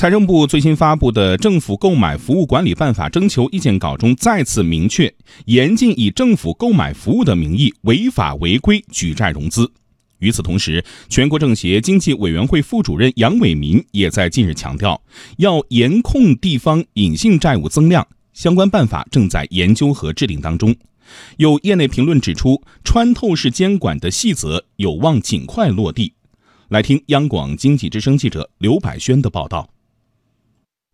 财政部最新发布的《政府购买服务管理办法》征求意见稿中再次明确，严禁以政府购买服务的名义违法违规举债融资。与此同时，全国政协经济委员会副主任杨伟民也在近日强调，要严控地方隐性债务增量，相关办法正在研究和制定当中。有业内评论指出，穿透式监管的细则有望尽快落地。来听央广经济之声记者刘百轩的报道。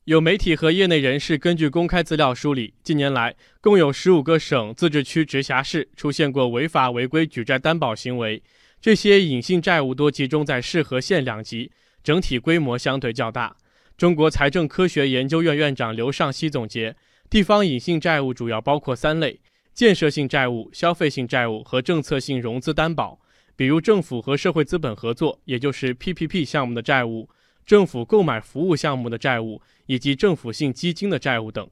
有媒体和业内人士根据公开资料梳理，近年来共有十五个省、自治区、直辖市出现过违法违规举债担保行为。这些隐性债务多集中在市和县两级，整体规模相对较大。中国财政科学研究院院长刘尚希总结，地方隐性债务主要包括三类：建设性债务、消费性债务和政策性融资担保。比如政府和社会资本合作，也就是 PPP 项目的债务；政府购买服务项目的债务，以及政府性基金的债务等。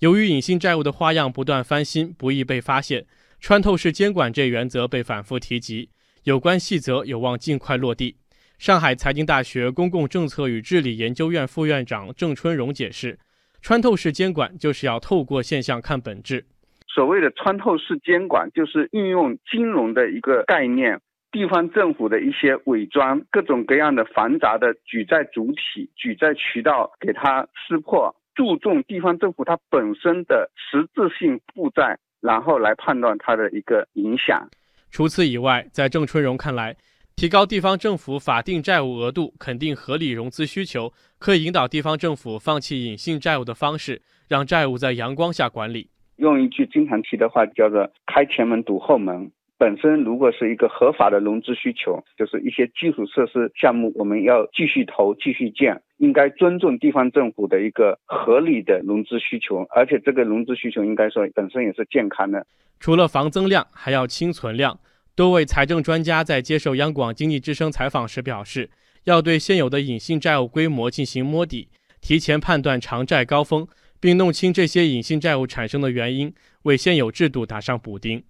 由于隐性债务的花样不断翻新，不易被发现，穿透式监管这原则被反复提及。有关细则有望尽快落地。上海财经大学公共政策与治理研究院副院长郑春荣解释：“穿透式监管就是要透过现象看本质。所谓的穿透式监管，就是运用金融的一个概念，地方政府的一些伪装、各种各样的繁杂的举债主体、举债渠道，给它撕破，注重地方政府它本身的实质性负债，然后来判断它的一个影响。”除此以外，在郑春荣看来，提高地方政府法定债务额度，肯定合理融资需求，可以引导地方政府放弃隐性债务的方式，让债务在阳光下管理。用一句经常提的话，叫做“开前门，堵后门”。本身如果是一个合法的融资需求，就是一些基础设施项目，我们要继续投、继续建，应该尊重地方政府的一个合理的融资需求，而且这个融资需求应该说本身也是健康的。除了防增量，还要清存量。多位财政专家在接受央广经济之声采访时表示，要对现有的隐性债务规模进行摸底，提前判断偿债高峰，并弄清这些隐性债务产生的原因，为现有制度打上补丁。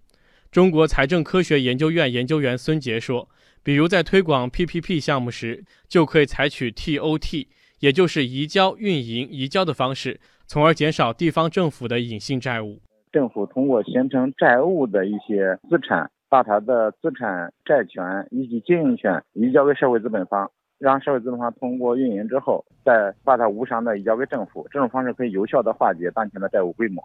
中国财政科学研究院研究员孙杰说：“比如在推广 PPP 项目时，就可以采取 TOT，也就是移交、运营、移交的方式，从而减少地方政府的隐性债务。政府通过形成债务的一些资产，把它的资产、债权以及经营权移交给社会资本方，让社会资本方通过运营之后，再把它无偿的移交给政府。这种方式可以有效的化解当前的债务规模。”